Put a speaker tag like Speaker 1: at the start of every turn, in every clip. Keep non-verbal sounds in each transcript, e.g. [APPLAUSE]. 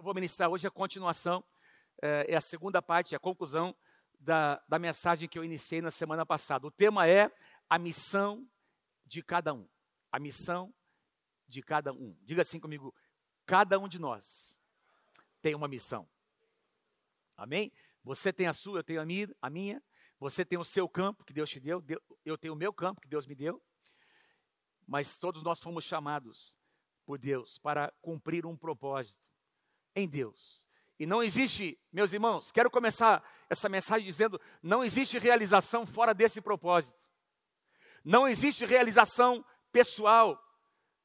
Speaker 1: Eu vou ministrar hoje a continuação, é, é a segunda parte, a conclusão da, da mensagem que eu iniciei na semana passada. O tema é a missão de cada um. A missão de cada um. Diga assim comigo: cada um de nós tem uma missão. Amém? Você tem a sua, eu tenho a minha, a minha. Você tem o seu campo que Deus te deu, eu tenho o meu campo que Deus me deu. Mas todos nós fomos chamados por Deus para cumprir um propósito em Deus. E não existe, meus irmãos, quero começar essa mensagem dizendo: não existe realização fora desse propósito. Não existe realização pessoal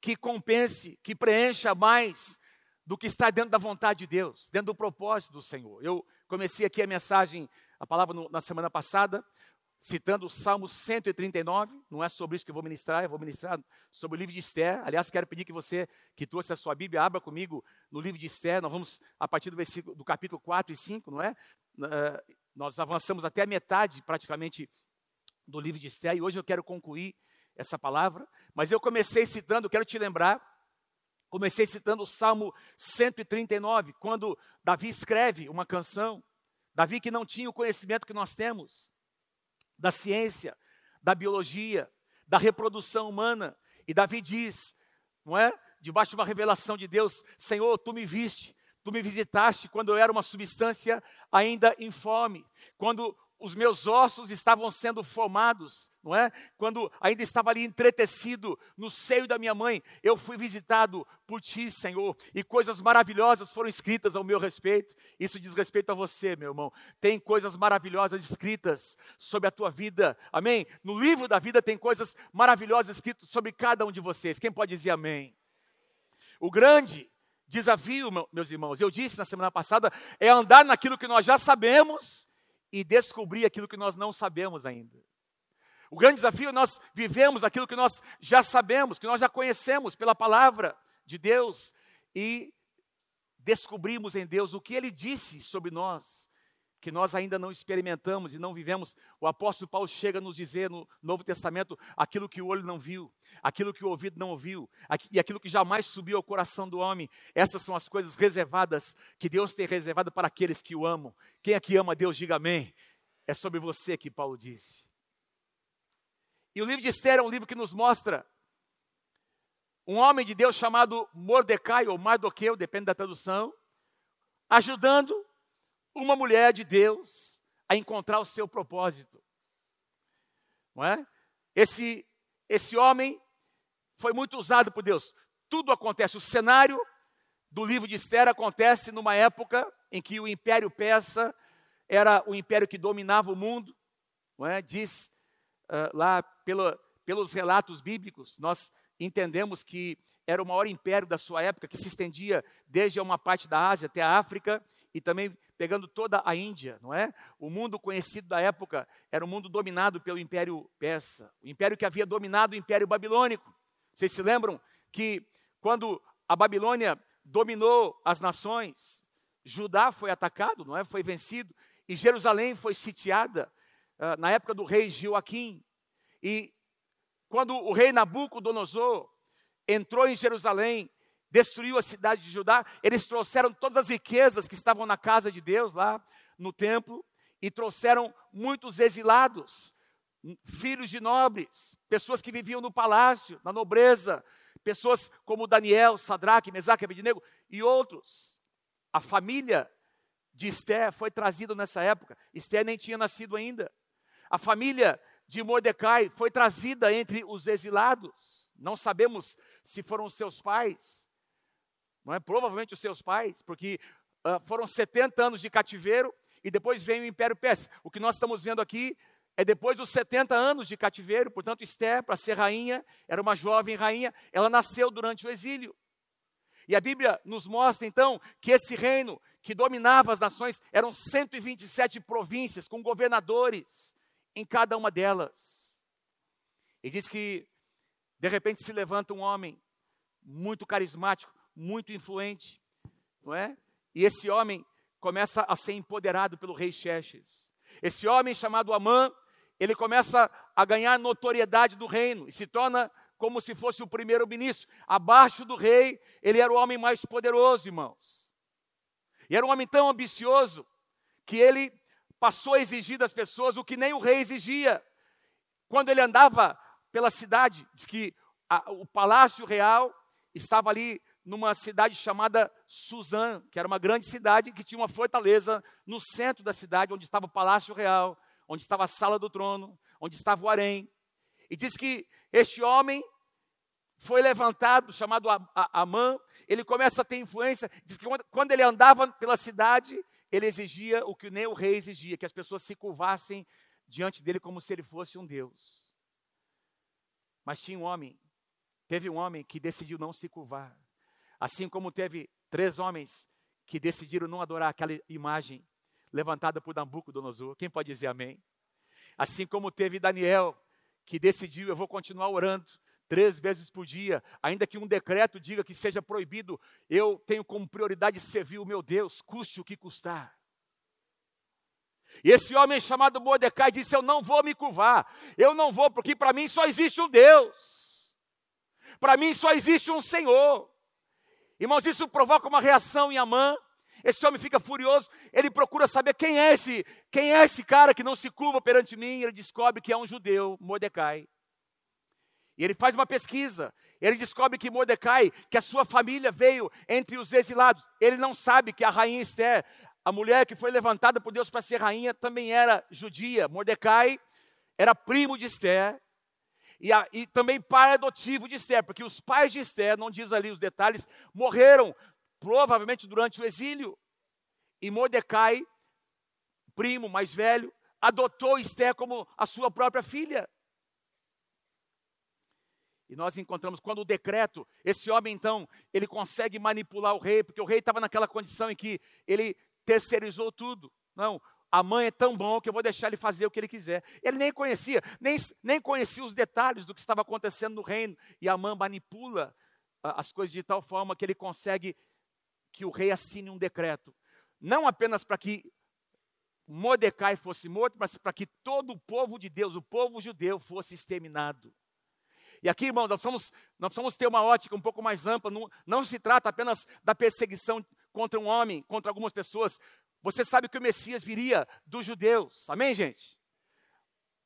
Speaker 1: que compense, que preencha mais do que está dentro da vontade de Deus, dentro do propósito do Senhor. Eu comecei aqui a mensagem, a palavra no, na semana passada, citando o Salmo 139, não é sobre isso que eu vou ministrar, eu vou ministrar sobre o livro de Esther. Aliás, quero pedir que você que trouxe a sua Bíblia, abra comigo no livro de Esther. Nós vamos a partir do versículo do capítulo 4 e 5, não é? Uh, nós avançamos até a metade praticamente do livro de Esther e hoje eu quero concluir essa palavra, mas eu comecei citando, quero te lembrar, comecei citando o Salmo 139, quando Davi escreve uma canção, Davi que não tinha o conhecimento que nós temos, da ciência, da biologia, da reprodução humana. E Davi diz, não é? Debaixo de uma revelação de Deus: Senhor, tu me viste, tu me visitaste quando eu era uma substância ainda informe, quando os meus ossos estavam sendo formados, não é? Quando ainda estava ali entretecido no seio da minha mãe, eu fui visitado por ti, Senhor, e coisas maravilhosas foram escritas ao meu respeito. Isso diz respeito a você, meu irmão. Tem coisas maravilhosas escritas sobre a tua vida. Amém? No livro da vida tem coisas maravilhosas escritas sobre cada um de vocês. Quem pode dizer amém? O grande desafio, meus irmãos, eu disse na semana passada, é andar naquilo que nós já sabemos e descobrir aquilo que nós não sabemos ainda. O grande desafio é nós vivemos aquilo que nós já sabemos, que nós já conhecemos pela palavra de Deus e descobrimos em Deus o que ele disse sobre nós, que nós ainda não experimentamos e não vivemos. O apóstolo Paulo chega a nos dizer no Novo Testamento aquilo que o olho não viu, aquilo que o ouvido não ouviu, e aquilo que jamais subiu ao coração do homem. Essas são as coisas reservadas que Deus tem reservado para aqueles que o amam. Quem aqui ama Deus, diga amém. É sobre você que Paulo disse. E o livro de Esther é um livro que nos mostra um homem de Deus chamado Mordecai, ou Mardoqueu, depende da tradução, ajudando uma mulher de Deus a encontrar o seu propósito. Não é? Esse, esse homem foi muito usado por Deus. Tudo acontece, o cenário do livro de Esther acontece numa época em que o Império Persa era o império que dominava o mundo. Não é? Diz uh, lá pela, pelos relatos bíblicos, nós entendemos que era o maior império da sua época, que se estendia desde uma parte da Ásia até a África e também pegando toda a Índia, não é? O mundo conhecido da época era um mundo dominado pelo Império Persa, o império que havia dominado o Império Babilônico. Vocês se lembram que quando a Babilônia dominou as nações, Judá foi atacado, não é? Foi vencido e Jerusalém foi sitiada uh, na época do rei Joaquim. E quando o rei Nabucodonosor entrou em Jerusalém destruiu a cidade de Judá, eles trouxeram todas as riquezas que estavam na casa de Deus, lá no templo, e trouxeram muitos exilados, filhos de nobres, pessoas que viviam no palácio, na nobreza, pessoas como Daniel, Sadraque, Mesaque, Abednego e outros. A família de Esther foi trazida nessa época. Esther nem tinha nascido ainda. A família de Mordecai foi trazida entre os exilados. Não sabemos se foram seus pais, não é? Provavelmente os seus pais, porque uh, foram 70 anos de cativeiro e depois vem o Império Persa. O que nós estamos vendo aqui é depois dos 70 anos de cativeiro, portanto, Esther, para ser rainha, era uma jovem rainha, ela nasceu durante o exílio. E a Bíblia nos mostra então que esse reino que dominava as nações eram 127 províncias com governadores em cada uma delas. E diz que de repente se levanta um homem muito carismático, muito influente, não é? E esse homem começa a ser empoderado pelo rei Xerxes. Esse homem chamado Amã, ele começa a ganhar notoriedade do reino e se torna como se fosse o primeiro ministro. Abaixo do rei, ele era o homem mais poderoso, irmãos. E era um homem tão ambicioso que ele passou a exigir das pessoas o que nem o rei exigia. Quando ele andava pela cidade, diz que a, o palácio real estava ali numa cidade chamada Suzã, que era uma grande cidade que tinha uma fortaleza no centro da cidade, onde estava o palácio real, onde estava a sala do trono, onde estava o harém. E diz que este homem foi levantado, chamado Amã, ele começa a ter influência, diz que quando ele andava pela cidade, ele exigia o que nem o rei exigia, que as pessoas se curvassem diante dele como se ele fosse um Deus. Mas tinha um homem, teve um homem que decidiu não se curvar. Assim como teve três homens que decidiram não adorar aquela imagem levantada por Nabucodonosor. Quem pode dizer amém? Assim como teve Daniel, que decidiu, eu vou continuar orando três vezes por dia, ainda que um decreto diga que seja proibido, eu tenho como prioridade servir o meu Deus, custe o que custar. E esse homem chamado Mordecai disse: Eu não vou me curvar, eu não vou, porque para mim só existe um Deus, para mim só existe um Senhor. Irmãos, isso provoca uma reação em Amã. Esse homem fica furioso, ele procura saber quem é esse, quem é esse cara que não se curva perante mim. Ele descobre que é um judeu, Mordecai. E ele faz uma pesquisa. Ele descobre que Mordecai, que a sua família veio entre os exilados. Ele não sabe que a rainha Esther, a mulher que foi levantada por Deus para ser rainha, também era judia. Mordecai era primo de Esther. E, a, e, também pai adotivo de Esther, porque os pais de Esther, não diz ali os detalhes, morreram provavelmente durante o exílio. E Mordecai, primo mais velho, adotou Esther como a sua própria filha. E nós encontramos quando o decreto, esse homem então, ele consegue manipular o rei, porque o rei estava naquela condição em que ele terceirizou tudo. Não, a mãe é tão bom que eu vou deixar ele fazer o que ele quiser. Ele nem conhecia, nem, nem conhecia os detalhes do que estava acontecendo no reino. E a mãe manipula as coisas de tal forma que ele consegue que o rei assine um decreto. Não apenas para que Mordecai fosse morto, mas para que todo o povo de Deus, o povo judeu, fosse exterminado. E aqui, irmão, nós precisamos, nós precisamos ter uma ótica um pouco mais ampla. Não, não se trata apenas da perseguição contra um homem, contra algumas pessoas. Você sabe que o Messias viria dos judeus. Amém, gente?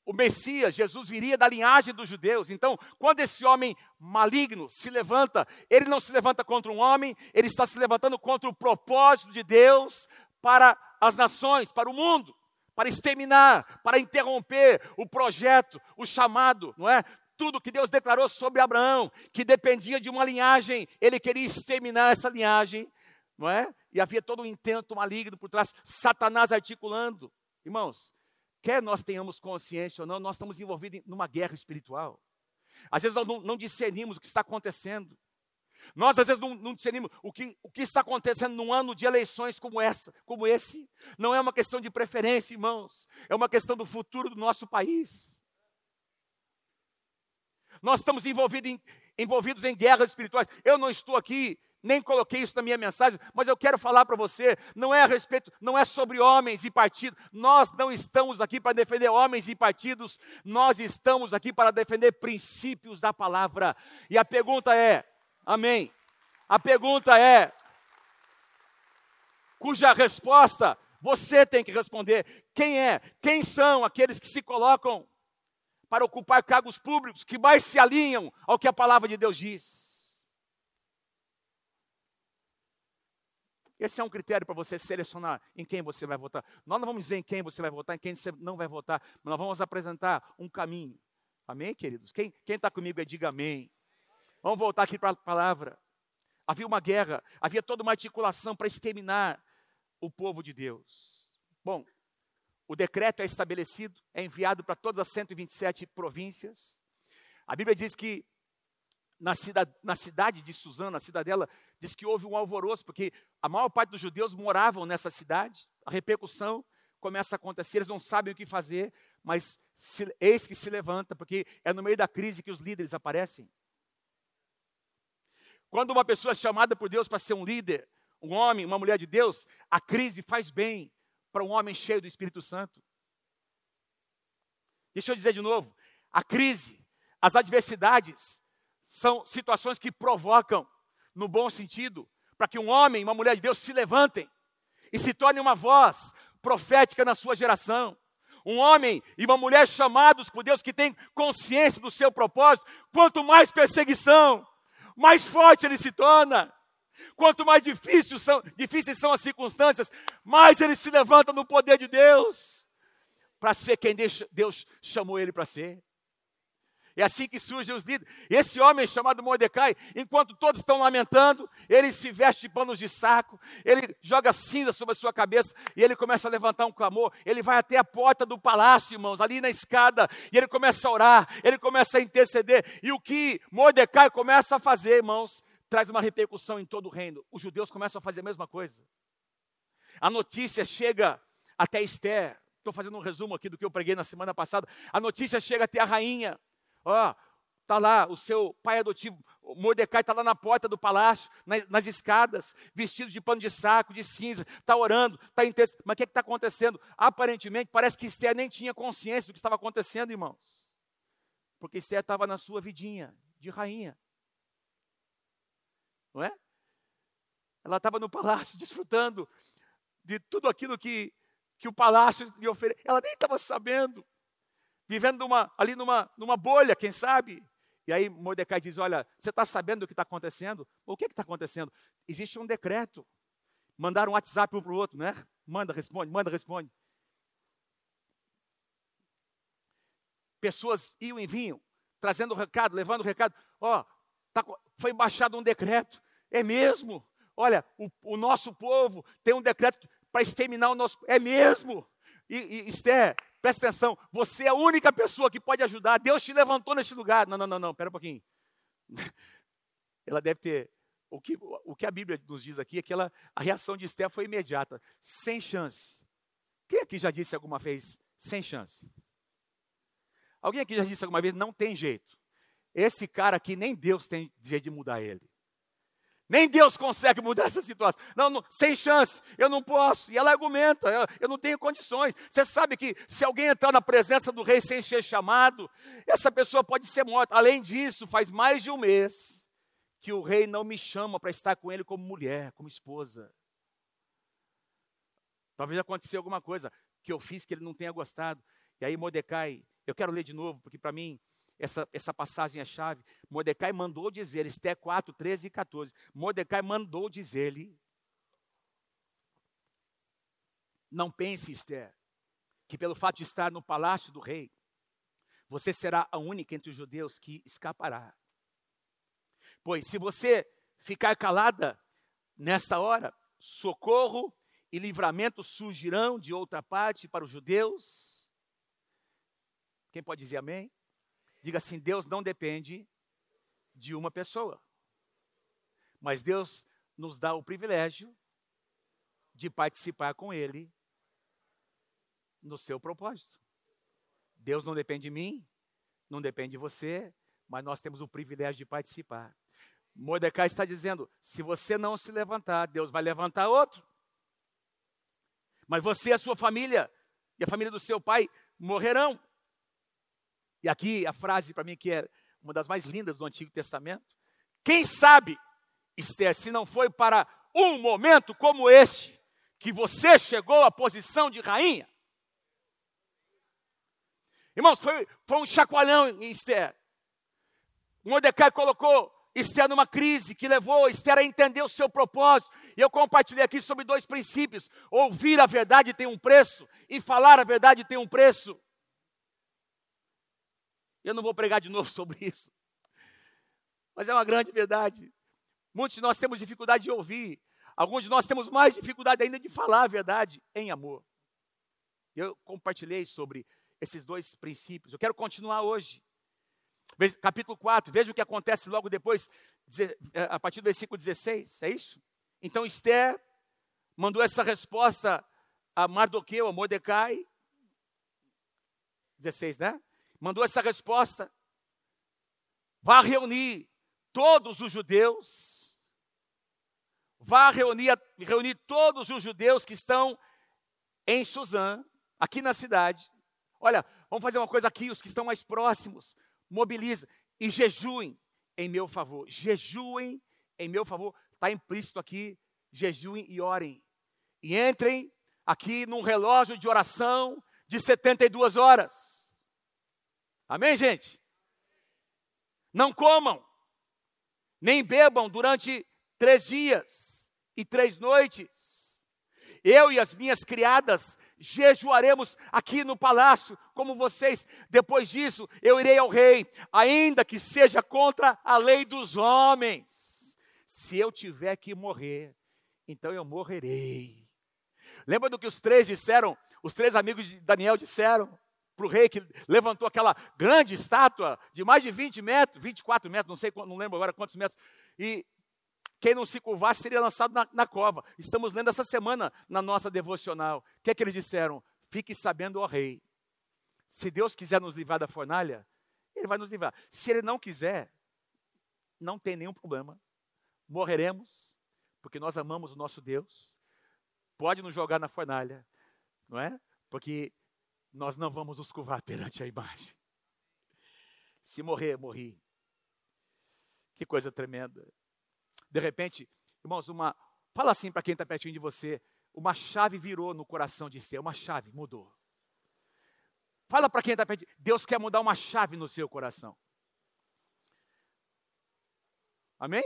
Speaker 1: O Messias, Jesus, viria da linhagem dos judeus. Então, quando esse homem maligno se levanta, ele não se levanta contra um homem, ele está se levantando contra o propósito de Deus para as nações, para o mundo para exterminar, para interromper o projeto, o chamado, não é? tudo que Deus declarou sobre Abraão, que dependia de uma linhagem, ele queria exterminar essa linhagem, não é? E havia todo um intento maligno por trás, Satanás articulando. Irmãos, quer nós tenhamos consciência ou não, nós estamos envolvidos numa guerra espiritual. Às vezes nós não, não discernimos o que está acontecendo. Nós às vezes não, não discernimos o que, o que está acontecendo num ano de eleições como essa, como esse. Não é uma questão de preferência, irmãos. É uma questão do futuro do nosso país. Nós estamos envolvidos em, envolvidos em guerras espirituais. Eu não estou aqui, nem coloquei isso na minha mensagem, mas eu quero falar para você, não é a respeito, não é sobre homens e partidos. Nós não estamos aqui para defender homens e partidos, nós estamos aqui para defender princípios da palavra. E a pergunta é: Amém. A pergunta é cuja resposta você tem que responder. Quem é? Quem são aqueles que se colocam para ocupar cargos públicos que mais se alinham ao que a palavra de Deus diz. Esse é um critério para você selecionar em quem você vai votar. Nós não vamos dizer em quem você vai votar, em quem você não vai votar, mas nós vamos apresentar um caminho. Amém, queridos? Quem está comigo, diga amém. Vamos voltar aqui para a palavra. Havia uma guerra, havia toda uma articulação para exterminar o povo de Deus. Bom, o decreto é estabelecido, é enviado para todas as 127 províncias. A Bíblia diz que na cidade, na cidade de Suzana, na cidadela, diz que houve um alvoroço, porque a maior parte dos judeus moravam nessa cidade. A repercussão começa a acontecer, eles não sabem o que fazer, mas se, eis que se levanta, porque é no meio da crise que os líderes aparecem. Quando uma pessoa é chamada por Deus para ser um líder, um homem, uma mulher de Deus, a crise faz bem, para um homem cheio do Espírito Santo. Deixa eu dizer de novo: a crise, as adversidades, são situações que provocam, no bom sentido, para que um homem e uma mulher de Deus se levantem e se torne uma voz profética na sua geração. Um homem e uma mulher chamados por Deus que tem consciência do seu propósito, quanto mais perseguição, mais forte ele se torna. Quanto mais difíceis são, difíceis são as circunstâncias, mais ele se levanta no poder de Deus para ser quem Deus chamou ele para ser. É assim que surgem os líderes. Esse homem chamado Mordecai, enquanto todos estão lamentando, ele se veste de panos de saco, ele joga cinza sobre a sua cabeça e ele começa a levantar um clamor. Ele vai até a porta do palácio, irmãos, ali na escada, e ele começa a orar, ele começa a interceder. E o que Mordecai começa a fazer, irmãos, traz uma repercussão em todo o reino. Os judeus começam a fazer a mesma coisa. A notícia chega até Esther. Estou fazendo um resumo aqui do que eu preguei na semana passada. A notícia chega até a rainha. Ó, está lá o seu pai adotivo, Mordecai está lá na porta do palácio, nas, nas, escadas, vestido de pano de saco, de cinza, está orando, está texto. Mas o que está acontecendo? Aparentemente, parece que Esther nem tinha consciência do que estava acontecendo, irmãos. Porque Esther estava na sua vidinha de rainha. Não é? Ela estava no palácio, [LAUGHS] desfrutando de tudo aquilo que, que o palácio lhe oferece. Ela nem estava sabendo vivendo numa, ali numa, numa bolha, quem sabe? E aí Mordecai diz: Olha, você está sabendo o que está acontecendo? O que está acontecendo? Existe um decreto. Mandaram um WhatsApp um para o outro, né? Manda, responde, manda, responde. Pessoas iam e vinham, trazendo o recado, levando o recado. Ó, oh, tá, foi baixado um decreto. É mesmo? Olha, o, o nosso povo tem um decreto para exterminar o nosso. É mesmo? E, e Esther, Presta atenção, você é a única pessoa que pode ajudar. Deus te levantou neste lugar. Não, não, não, não, pera um pouquinho. [LAUGHS] Ela deve ter. O que, o que a Bíblia nos diz aqui é que ela, a reação de Esther foi imediata, sem chance. Quem aqui já disse alguma vez, sem chance? Alguém aqui já disse alguma vez, não tem jeito. Esse cara aqui, nem Deus tem jeito de mudar ele. Nem Deus consegue mudar essa situação. Não, não, sem chance, eu não posso. E ela argumenta, eu, eu, não tenho condições. Você sabe que se alguém entrar na presença do rei sem ser chamado, essa pessoa pode ser morta. Além disso, faz mais de um mês que o rei não me chama para estar com ele como mulher, como esposa. Talvez aconteceu alguma coisa que eu fiz que ele não tenha gostado. E aí Mordecai, eu quero ler de novo, porque para mim essa, essa passagem é chave. Mordecai mandou dizer, Esté 4, 13 e 14. Mordecai mandou dizer-lhe: Não pense, Esther, que pelo fato de estar no palácio do rei, você será a única entre os judeus que escapará. Pois se você ficar calada nesta hora, socorro e livramento surgirão de outra parte para os judeus. Quem pode dizer amém? Diga assim: Deus não depende de uma pessoa, mas Deus nos dá o privilégio de participar com Ele no seu propósito. Deus não depende de mim, não depende de você, mas nós temos o privilégio de participar. Mordecai está dizendo: se você não se levantar, Deus vai levantar outro. Mas você e a sua família, e a família do seu pai, morrerão. E aqui a frase para mim que é uma das mais lindas do Antigo Testamento. Quem sabe, Esther, se não foi para um momento como este, que você chegou à posição de rainha? Irmãos, foi, foi um chacoalhão em Esther. Mordecai colocou Esther numa crise que levou Esther a entender o seu propósito. E eu compartilhei aqui sobre dois princípios: ouvir a verdade tem um preço, e falar a verdade tem um preço. Eu não vou pregar de novo [LAUGHS] sobre isso. Mas é uma grande verdade. Muitos de nós temos dificuldade de ouvir. Alguns de nós temos mais dificuldade ainda de falar a verdade em amor. Eu compartilhei sobre esses dois princípios. Eu quero continuar hoje. Capítulo 4, veja o que acontece logo depois, eh, a partir do versículo 16, é isso? Então Esther mandou essa resposta a Mardoqueu, a Mordecai. 16, né? Mandou essa resposta. Vá reunir todos os judeus, vá reunir, reunir todos os judeus que estão em Suzã, aqui na cidade. Olha, vamos fazer uma coisa aqui, os que estão mais próximos, mobiliza e jejuem em meu favor. Jejuem em meu favor. Está implícito aqui, jejuem e orem. e entrem aqui num relógio de oração de 72 horas. Amém, gente? Não comam, nem bebam durante três dias e três noites. Eu e as minhas criadas jejuaremos aqui no palácio, como vocês. Depois disso, eu irei ao rei, ainda que seja contra a lei dos homens. Se eu tiver que morrer, então eu morrerei. Lembra do que os três disseram? Os três amigos de Daniel disseram para o rei que levantou aquela grande estátua de mais de 20 metros, 24 metros, não sei, não lembro agora quantos metros, e quem não se curvasse seria lançado na, na cova. Estamos lendo essa semana na nossa devocional. O que é que eles disseram? Fique sabendo, ó rei, se Deus quiser nos livrar da fornalha, Ele vai nos livrar. Se Ele não quiser, não tem nenhum problema. Morreremos, porque nós amamos o nosso Deus. Pode nos jogar na fornalha, não é? Porque nós não vamos nos curvar perante a imagem. Se morrer, morri. Que coisa tremenda. De repente, irmãos, uma. Fala assim para quem está pertinho de você. Uma chave virou no coração de Esther. Uma chave mudou. Fala para quem está pertinho. Deus quer mudar uma chave no seu coração. Amém?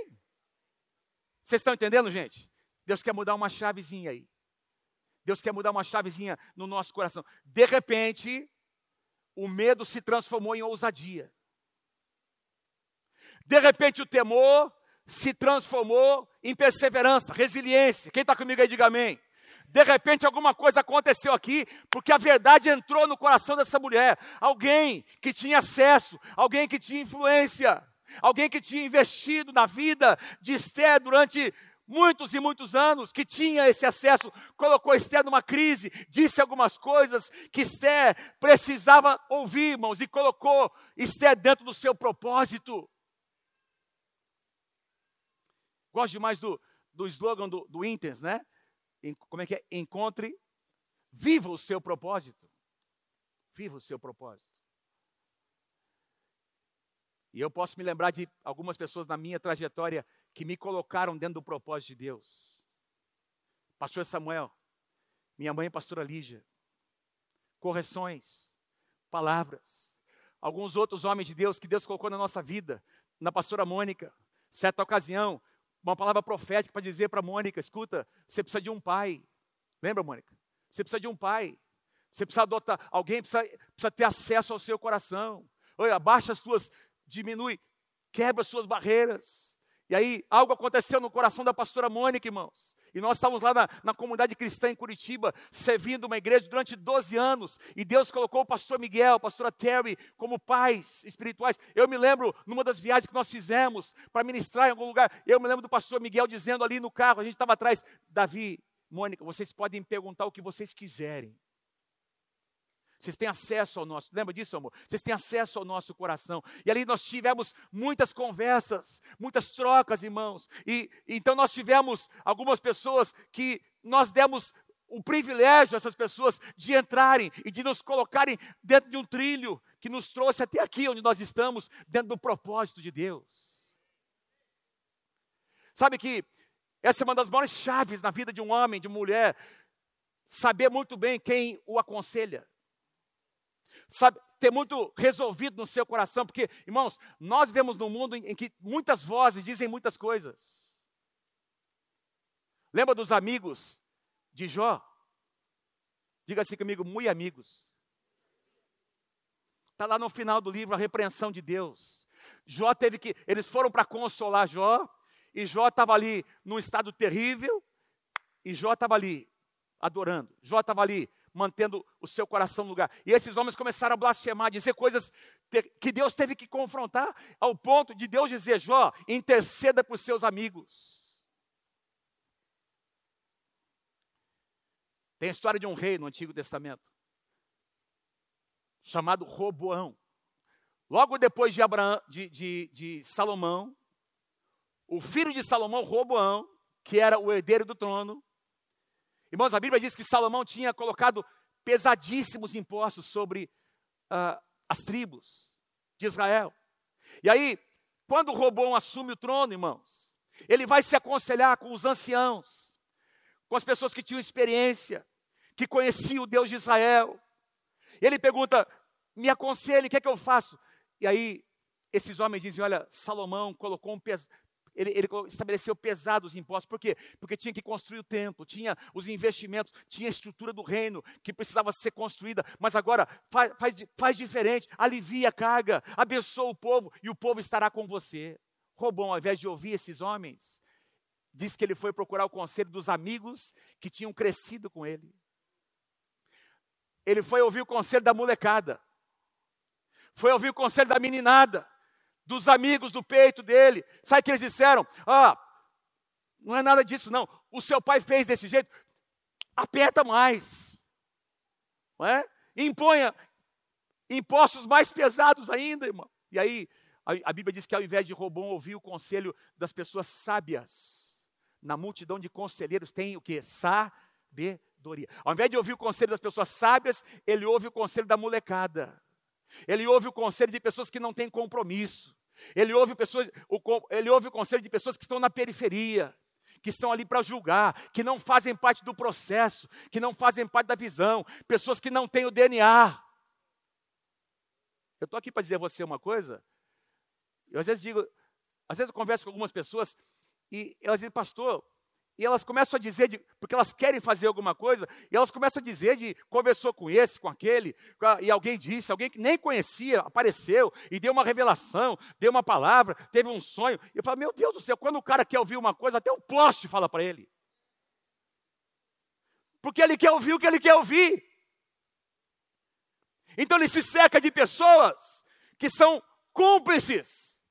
Speaker 1: Vocês estão entendendo, gente? Deus quer mudar uma chavezinha aí. Deus quer mudar uma chavezinha no nosso coração. De repente, o medo se transformou em ousadia. De repente, o temor se transformou em perseverança, resiliência. Quem está comigo aí, diga amém. De repente alguma coisa aconteceu aqui, porque a verdade entrou no coração dessa mulher. Alguém que tinha acesso, alguém que tinha influência, alguém que tinha investido na vida de Esther durante muitos e muitos anos, que tinha esse acesso, colocou Esther numa crise, disse algumas coisas que Esther precisava ouvir, irmãos, e colocou Esther dentro do seu propósito. Gosto demais do, do slogan do, do Intens, né? Como é que é? Encontre, viva o seu propósito. Viva o seu propósito. E eu posso me lembrar de algumas pessoas na minha trajetória que me colocaram dentro do propósito de Deus. Pastor Samuel, minha mãe, pastora Lígia. Correções, palavras. Alguns outros homens de Deus que Deus colocou na nossa vida. Na pastora Mônica, certa ocasião, uma palavra profética para dizer para Mônica: escuta, você precisa de um pai. Lembra, Mônica? Você precisa de um pai. Você precisa adotar, alguém precisa, precisa ter acesso ao seu coração. Olha, abaixa as suas, diminui, quebra as suas barreiras. E aí, algo aconteceu no coração da pastora Mônica, irmãos. E nós estávamos lá na, na, comunidade cristã em Curitiba, servindo uma igreja durante 12 anos. E Deus colocou o pastor Miguel, a pastora Terry, como pais espirituais. Eu me lembro, numa das viagens que nós fizemos para ministrar em algum lugar, eu me lembro do pastor Miguel dizendo ali no carro, a gente estava atrás, Davi, Mônica, vocês podem perguntar o que vocês quiserem. Vocês têm acesso ao nosso, lembra disso, amor? Vocês têm acesso ao nosso coração. E ali nós tivemos muitas conversas, muitas trocas, irmãos. E então nós tivemos algumas pessoas que nós demos o privilégio a essas pessoas de entrarem e de nos colocarem dentro de um trilho que nos trouxe até aqui onde nós estamos, dentro do propósito de Deus. Sabe que essa é uma das maiores chaves na vida de um homem, de uma mulher, saber muito bem quem o aconselha sabe, ter muito resolvido no seu coração, porque, irmãos, nós vivemos num mundo em, em que muitas vozes dizem muitas coisas. Lembra dos amigos de Jó? Diga assim comigo, muito amigos. Está lá no final do livro a repreensão de Deus. Jó teve que, eles foram para consolar Jó, e Jó estava ali num estado terrível, e Jó estava ali adorando. Jó estava ali mantendo o seu coração no lugar. E esses homens começaram a blasfemar, dizer coisas que Deus teve que confrontar, ao ponto de Deus dizer: Jó, interceda por seus amigos. Tem a história de um rei no Antigo Testamento, chamado Roboão. Logo depois de, Abraão, de, de, de Salomão, o filho de Salomão, Roboão, que era o herdeiro do trono, Irmãos, a Bíblia diz que Salomão tinha colocado pesadíssimos impostos sobre uh, as tribos de Israel. E aí, quando Robão assume o trono, irmãos, ele vai se aconselhar com os anciãos, com as pessoas que tinham experiência, que conheciam o Deus de Israel. Ele pergunta: me aconselhe, o que é que eu faço? E aí, esses homens dizem: olha, Salomão colocou um. Ele, ele, estabeleceu pesados impostos, por quê? Porque tinha que construir o templo, tinha os investimentos, tinha a estrutura do reino que precisava ser construída, mas agora faz, faz, faz diferente, alivia a carga, abençoa o povo e o povo estará com você. Robão, ao invés de ouvir esses homens, diz que ele foi procurar o conselho dos amigos que tinham crescido com ele. Ele foi ouvir o conselho da molecada, foi ouvir o conselho da meninada, dos amigos do peito dele. Sabe o que eles disseram? Ah, não é nada disso, não. O seu pai fez desse jeito. Aperta mais. Não é? Imponha impostos mais pesados ainda, irmão. E aí, a, a Bíblia diz que ao invés de Robão ouvir o conselho das pessoas sábias, na multidão de conselheiros tem o que? Sabedoria. Ao invés de ouvir o conselho das pessoas sábias, ele ouve o conselho da molecada. Ele ouve o conselho de pessoas que não têm compromisso. Ele ouve, pessoas, o, ele ouve o conselho de pessoas que estão na periferia, que estão ali para julgar, que não fazem parte do processo, que não fazem parte da visão, pessoas que não têm o DNA. Eu estou aqui para dizer a você uma coisa. Eu às vezes digo, às vezes eu converso com algumas pessoas e elas dizem, pastor, e elas começam a dizer, de, porque elas querem fazer alguma coisa, e elas começam a dizer de conversou com esse, com aquele, e alguém disse, alguém que nem conhecia, apareceu e deu uma revelação, deu uma palavra, teve um sonho. E eu falo, meu Deus do céu, quando o cara quer ouvir uma coisa, até o poste fala para ele. Porque ele quer ouvir o que ele quer ouvir. Então ele se cerca de pessoas que são cúmplices,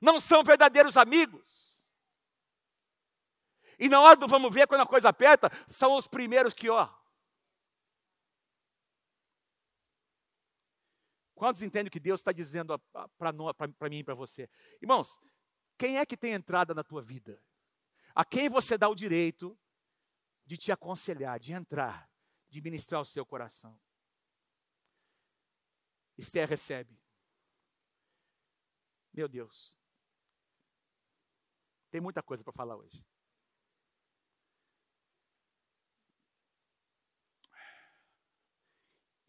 Speaker 1: não são verdadeiros amigos. E na hora do vamos ver, quando a coisa aperta, são os primeiros que, ó. Quantos entendem o que Deus está dizendo para mim e para você? Irmãos, quem é que tem entrada na tua vida? A quem você dá o direito de te aconselhar, de entrar, de ministrar o seu coração? Esther recebe. Meu Deus. Tem muita coisa para falar hoje.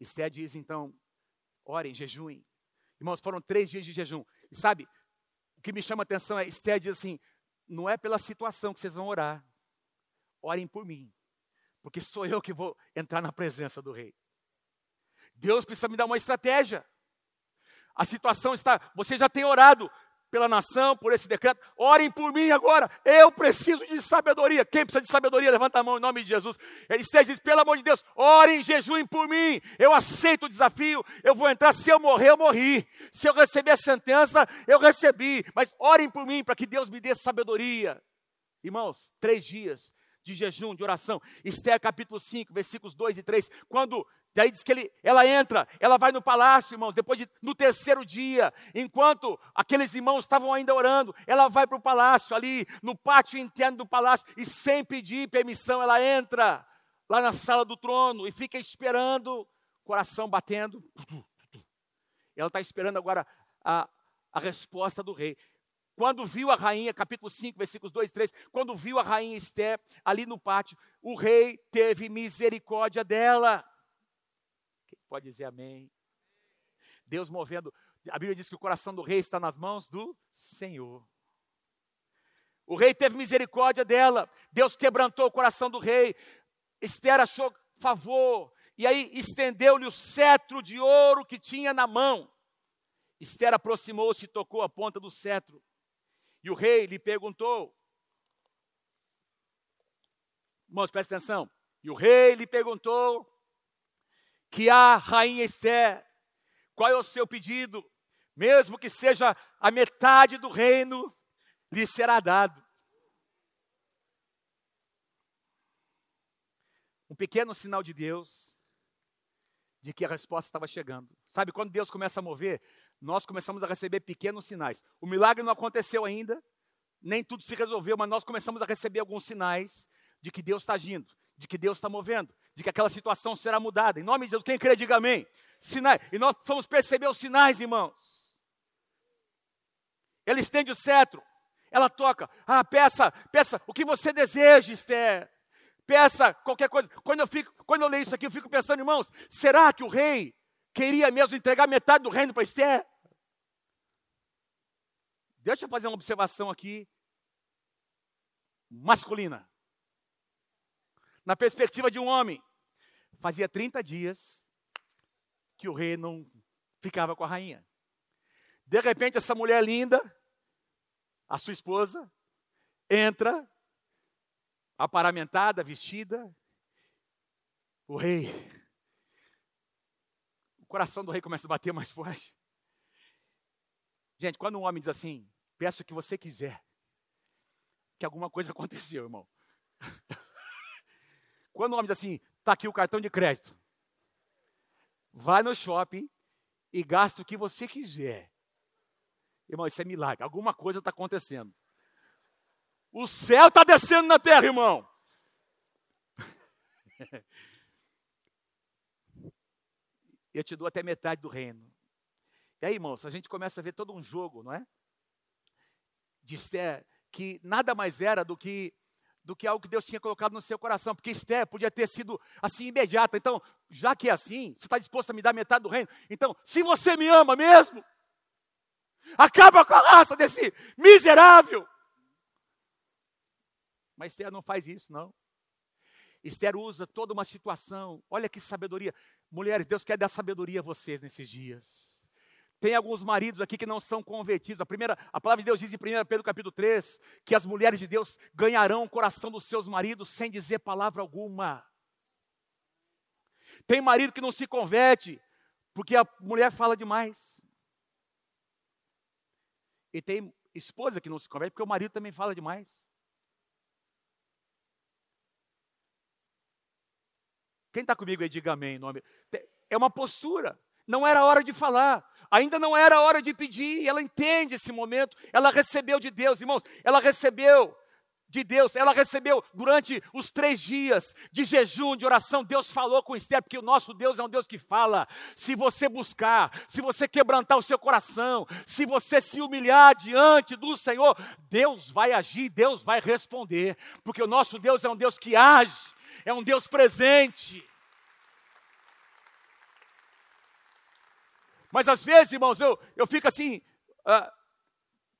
Speaker 1: Esté diz então: orem, jejuem. Irmãos, foram três dias de jejum. E sabe, o que me chama a atenção é: Esté diz assim: não é pela situação que vocês vão orar, orem por mim, porque sou eu que vou entrar na presença do rei. Deus precisa me dar uma estratégia. A situação está, você já tem orado, pela nação, por esse decreto. Orem por mim agora. Eu preciso de sabedoria. Quem precisa de sabedoria, levanta a mão em nome de Jesus. Esteja diz, pelo amor de Deus, orem, jejuem por mim. Eu aceito o desafio. Eu vou entrar. Se eu morrer, eu morri. Se eu receber a sentença, eu recebi. Mas orem por mim para que Deus me dê sabedoria. Irmãos, três dias de jejum, de oração. Esther capítulo 5, versículos 2 e 3. Quando Daí diz que ele, ela entra, ela vai no palácio, irmãos, depois de, no terceiro dia, enquanto aqueles irmãos estavam ainda orando, ela vai para o palácio, ali no pátio interno do palácio, e sem pedir permissão, ela entra lá na sala do trono e fica esperando, coração batendo. Ela está esperando agora a, a resposta do rei. Quando viu a rainha, capítulo 5, versículos 2 e 3, quando viu a rainha Esther ali no pátio, o rei teve misericórdia dela. Pode dizer amém. Deus movendo. A Bíblia diz que o coração do rei está nas mãos do Senhor. O rei teve misericórdia dela. Deus quebrantou o coração do rei. Esther achou favor. E aí estendeu-lhe o cetro de ouro que tinha na mão. Esther aproximou-se e tocou a ponta do cetro. E o rei lhe perguntou: Irmãos, presta atenção. E o rei lhe perguntou que a rainha Esther, qual é o seu pedido? Mesmo que seja a metade do reino, lhe será dado. Um pequeno sinal de Deus de que a resposta estava chegando. Sabe, quando Deus começa a mover, nós começamos a receber pequenos sinais. O milagre não aconteceu ainda, nem tudo se resolveu, mas nós começamos a receber alguns sinais de que Deus está agindo, de que Deus está movendo, de que aquela situação será mudada. Em nome de Jesus, quem crê, diga amém. Sinais. E nós vamos perceber os sinais, irmãos. Ele estende o cetro, ela toca. Ah, peça, peça o que você deseja, Esther. peça qualquer coisa. Quando eu, fico, quando eu leio isso aqui, eu fico pensando, irmãos, será que o rei queria mesmo entregar metade do reino para Esther? Deixa eu fazer uma observação aqui masculina. Na perspectiva de um homem, fazia 30 dias que o rei não ficava com a rainha. De repente, essa mulher linda, a sua esposa, entra, aparamentada, vestida. O rei, coração do rei começa a bater mais forte. Gente, quando um homem diz assim, peço o que você quiser, que alguma coisa [LAUGHS] aconteceu, irmão. Quando o homem diz assim, está aqui o cartão de crédito, vai no shopping e gasta o que você quiser. Irmão, isso é milagre. Alguma coisa está acontecendo. O céu está descendo na terra, irmão. [LAUGHS] Eu te dou até metade do reino. E aí, irmãos, a gente começa a ver todo um jogo, não é? De Esther, que nada mais era do que do que algo que Deus tinha colocado no seu coração, porque Esther podia ter sido assim imediata. Então, já que é assim, você está disposto a me dar metade do reino. Então, se você me ama mesmo, acaba com a raça desse miserável. Mas Esther não faz isso, não. Esther usa toda uma situação. Olha que sabedoria. Mulheres, Deus quer dar sabedoria a vocês nesses dias. Tem alguns maridos aqui que não são convertidos. A primeira, a palavra de Deus diz em 1 Pedro capítulo 3 que as mulheres de Deus ganharão o coração dos seus maridos sem dizer palavra alguma. Tem marido que não se converte porque a mulher fala demais. E tem esposa que não se converte porque o marido também fala demais. Quem está comigo aí, diga amém. Nome. É uma postura. Não era hora de falar. Ainda não era hora de pedir. Ela entende esse momento. Ela recebeu de Deus, irmãos. Ela recebeu de Deus, ela recebeu durante os três dias de jejum, de oração. Deus falou com Esther, porque o nosso Deus é um Deus que fala. Se você buscar, se você quebrantar o seu coração, se você se humilhar diante do Senhor, Deus vai agir, Deus vai responder, porque o nosso Deus é um Deus que age, é um Deus presente. Mas às vezes, irmãos, eu, eu fico assim, uh,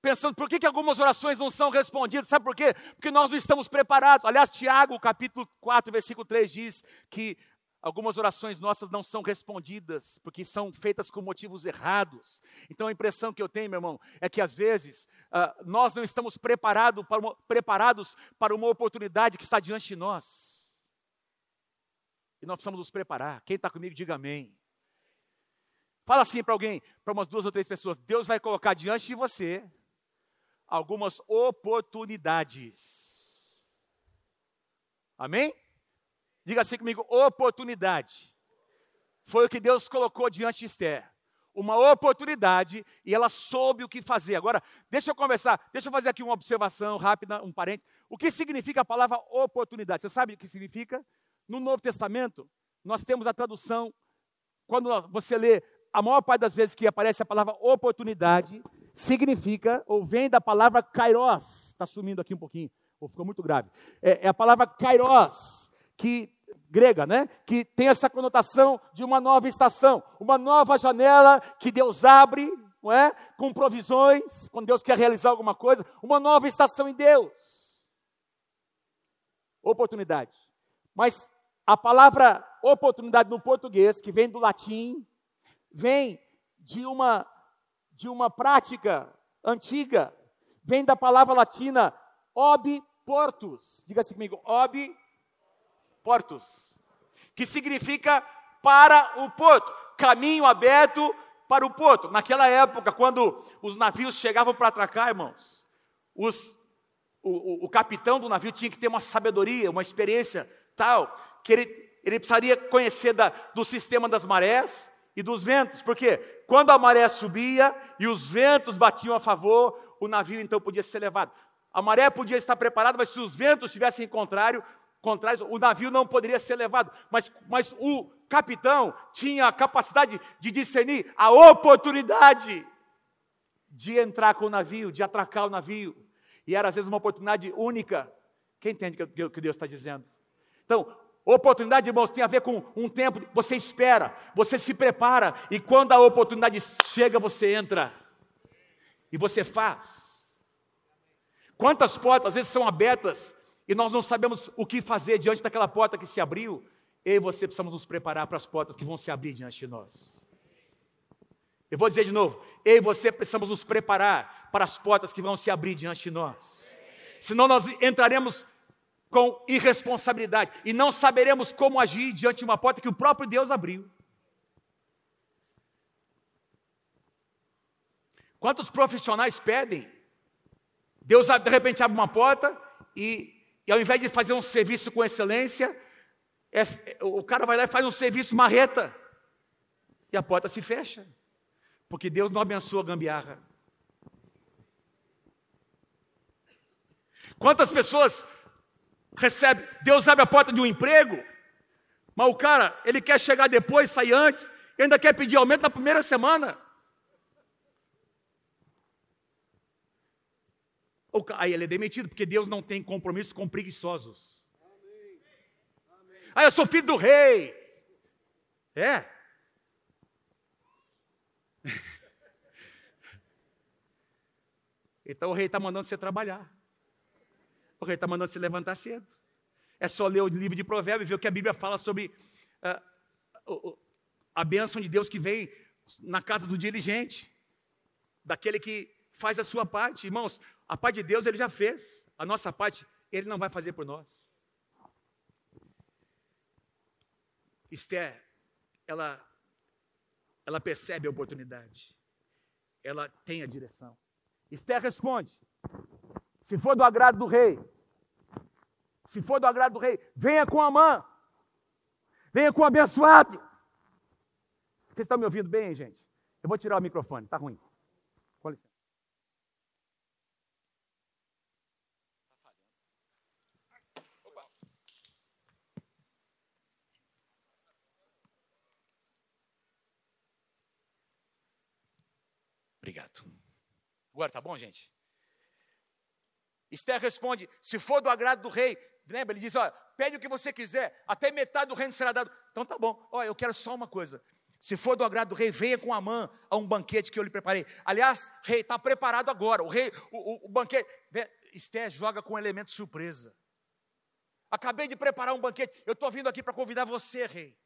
Speaker 1: pensando, por que, que algumas orações não são respondidas? Sabe por quê? Porque nós não estamos preparados. Aliás, Tiago, capítulo 4, versículo 3 diz que algumas orações nossas não são respondidas, porque são feitas com motivos errados. Então a impressão que eu tenho, meu irmão, é que às vezes uh, nós não estamos preparado para uma, preparados para uma oportunidade que está diante de nós. E nós precisamos nos preparar. Quem está comigo, diga amém. Fala assim para alguém, para umas duas ou três pessoas: Deus vai colocar diante de você algumas oportunidades. Amém? Diga assim comigo: oportunidade. Foi o que Deus colocou diante de Esther. Uma oportunidade e ela soube o que fazer. Agora, deixa eu conversar, deixa eu fazer aqui uma observação rápida, um parênteses. O que significa a palavra oportunidade? Você sabe o que significa? No Novo Testamento, nós temos a tradução, quando você lê a maior parte das vezes que aparece a palavra oportunidade, significa, ou vem da palavra kairos, está sumindo aqui um pouquinho, ou ficou muito grave. É, é a palavra kairos, que grega, né? Que tem essa conotação de uma nova estação, uma nova janela que Deus abre, não é? Com provisões, quando Deus quer realizar alguma coisa, uma nova estação em Deus. Oportunidade. Mas a palavra oportunidade no português, que vem do latim, vem de uma, de uma prática antiga, vem da palavra latina ob portus. Diga assim comigo, ob portus, que significa para o porto, caminho aberto para o porto. Naquela época, quando os navios chegavam para atracar, irmãos, os, o, o, o, capitão do navio tinha que ter uma sabedoria, uma experiência tal, que ele, ele precisaria conhecer da, do sistema das marés, e dos ventos, porque quando a maré subia e os ventos batiam a favor, o navio então podia ser levado. A maré podia estar preparada, mas se os ventos estivessem contrário, contrários, o navio não poderia ser levado. Mas, mas o capitão tinha a capacidade de discernir a oportunidade de entrar com o navio, de atracar o navio. E era às vezes uma oportunidade única. Quem entende o que Deus está dizendo? Então, oportunidade, irmãos, tem a ver com um tempo, você espera, você se prepara, e quando a oportunidade chega, você entra. E você faz. Quantas portas às vezes são abertas e nós não sabemos o que fazer diante daquela porta que se abriu? Eu e você precisamos nos preparar para as portas que vão se abrir diante de nós. Eu vou dizer de novo: eu e você precisamos nos preparar para as portas que vão se abrir diante de nós. Senão nós entraremos com irresponsabilidade e não saberemos como agir diante de uma porta que o próprio Deus abriu. Quantos profissionais pedem? Deus de repente abre uma porta e, e ao invés de fazer um serviço com excelência, é, o cara vai lá e faz um serviço marreta e a porta se fecha, porque Deus não abençoa a gambiarra. Quantas pessoas recebem, Deus abre a porta de um emprego, mas o cara, ele quer chegar depois, sair antes, ainda quer pedir aumento na primeira semana. Aí ele é demitido, porque Deus não tem compromisso com preguiçosos. Ah, eu sou filho do rei. É. [LAUGHS] Então o rei está mandando você trabalhar. O rei está mandando você levantar cedo. É só ler o livro de Provérbios e ver o que a Bíblia fala sobre uh, a bênção de Deus que vem na casa do diligente, daquele que faz a sua parte. Irmãos, a parte de Deus ele já fez, a nossa parte ele não vai fazer por nós. Esther, ela, ela percebe a oportunidade, ela tem a direção. Esther responde: se for do agrado do rei, se for do agrado do rei, venha com a mão, venha com o abençoado. Vocês estão me ouvindo bem, gente? Eu vou tirar o microfone, está ruim. Obrigado. Agora tá bom, gente? Esther responde: se for do agrado do rei, lembra? Ele diz: olha, pede o que você quiser, até metade do reino será dado. Então tá bom, olha, eu quero só uma coisa. Se for do agrado do rei, venha com a mão a um banquete que eu lhe preparei. Aliás, rei, está preparado agora. O rei, o, o, o banquete. Esther joga com um elemento surpresa. Acabei de preparar um banquete. Eu estou vindo aqui para convidar você, rei.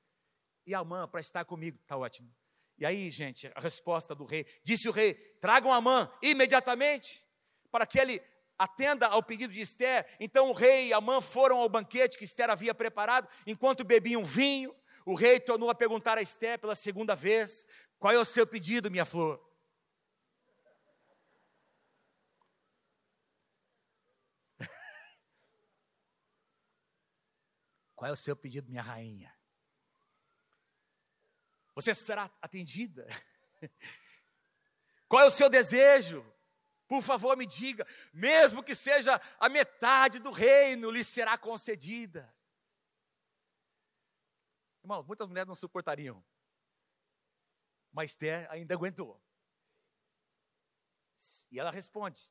Speaker 1: E a mãe para estar comigo. Está ótimo. E aí, gente, a resposta do rei: disse o rei: tragam a mãe imediatamente, para que ele atenda ao pedido de Esther. Então o rei e a mãe foram ao banquete que Esther havia preparado, enquanto bebiam vinho. O rei tornou a perguntar a Esther pela segunda vez: Qual é o seu pedido, minha flor? [LAUGHS] Qual é o seu pedido, minha rainha? Você será atendida? [LAUGHS] Qual é o seu desejo? Por favor, me diga, mesmo que seja a metade do reino, lhe será concedida. Irmão, muitas mulheres não suportariam. Mas Esther ainda aguentou. E ela responde: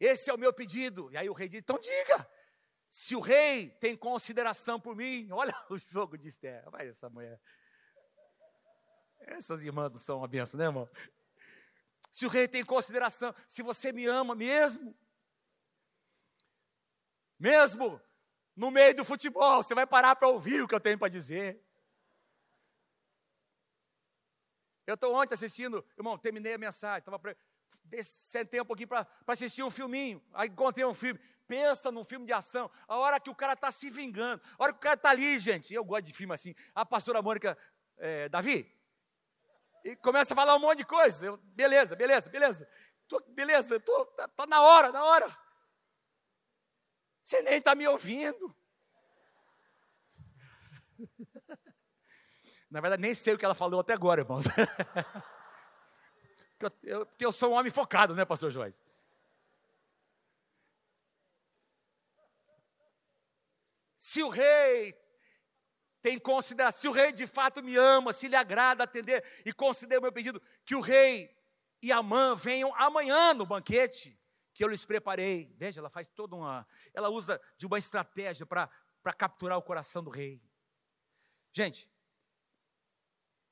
Speaker 1: Esse é o meu pedido. E aí o rei diz: Então diga, se o rei tem consideração por mim, olha [LAUGHS] o jogo de Esther. Vai essa mulher. Essas irmãs não são uma benção, né, irmão? Se o rei tem consideração, se você me ama mesmo, mesmo no meio do futebol, você vai parar para ouvir o que eu tenho para dizer. Eu estou ontem assistindo, irmão, terminei a mensagem, estava pra, sentei um pouquinho para assistir um filminho, aí encontrei um filme. Pensa num filme de ação, a hora que o cara está se vingando, a hora que o cara está ali, gente. Eu gosto de filme assim. A pastora Mônica, é, Davi, e começa a falar um monte de coisa. Eu, beleza, beleza, beleza. Tô, beleza, tô, tá, tá na hora, na hora. Você nem está me ouvindo. [LAUGHS] Na verdade, nem sei o que ela falou até agora, irmãos. [LAUGHS] porque, eu, porque eu sou um homem focado, né, pastor Joás? Se o rei tem consideração, se o rei de fato me ama, se lhe agrada atender e conceder o meu pedido, que o rei e a mãe venham amanhã no banquete que eu lhes preparei. Veja, ela faz toda uma. Ela usa de uma estratégia para capturar o coração do rei. Gente,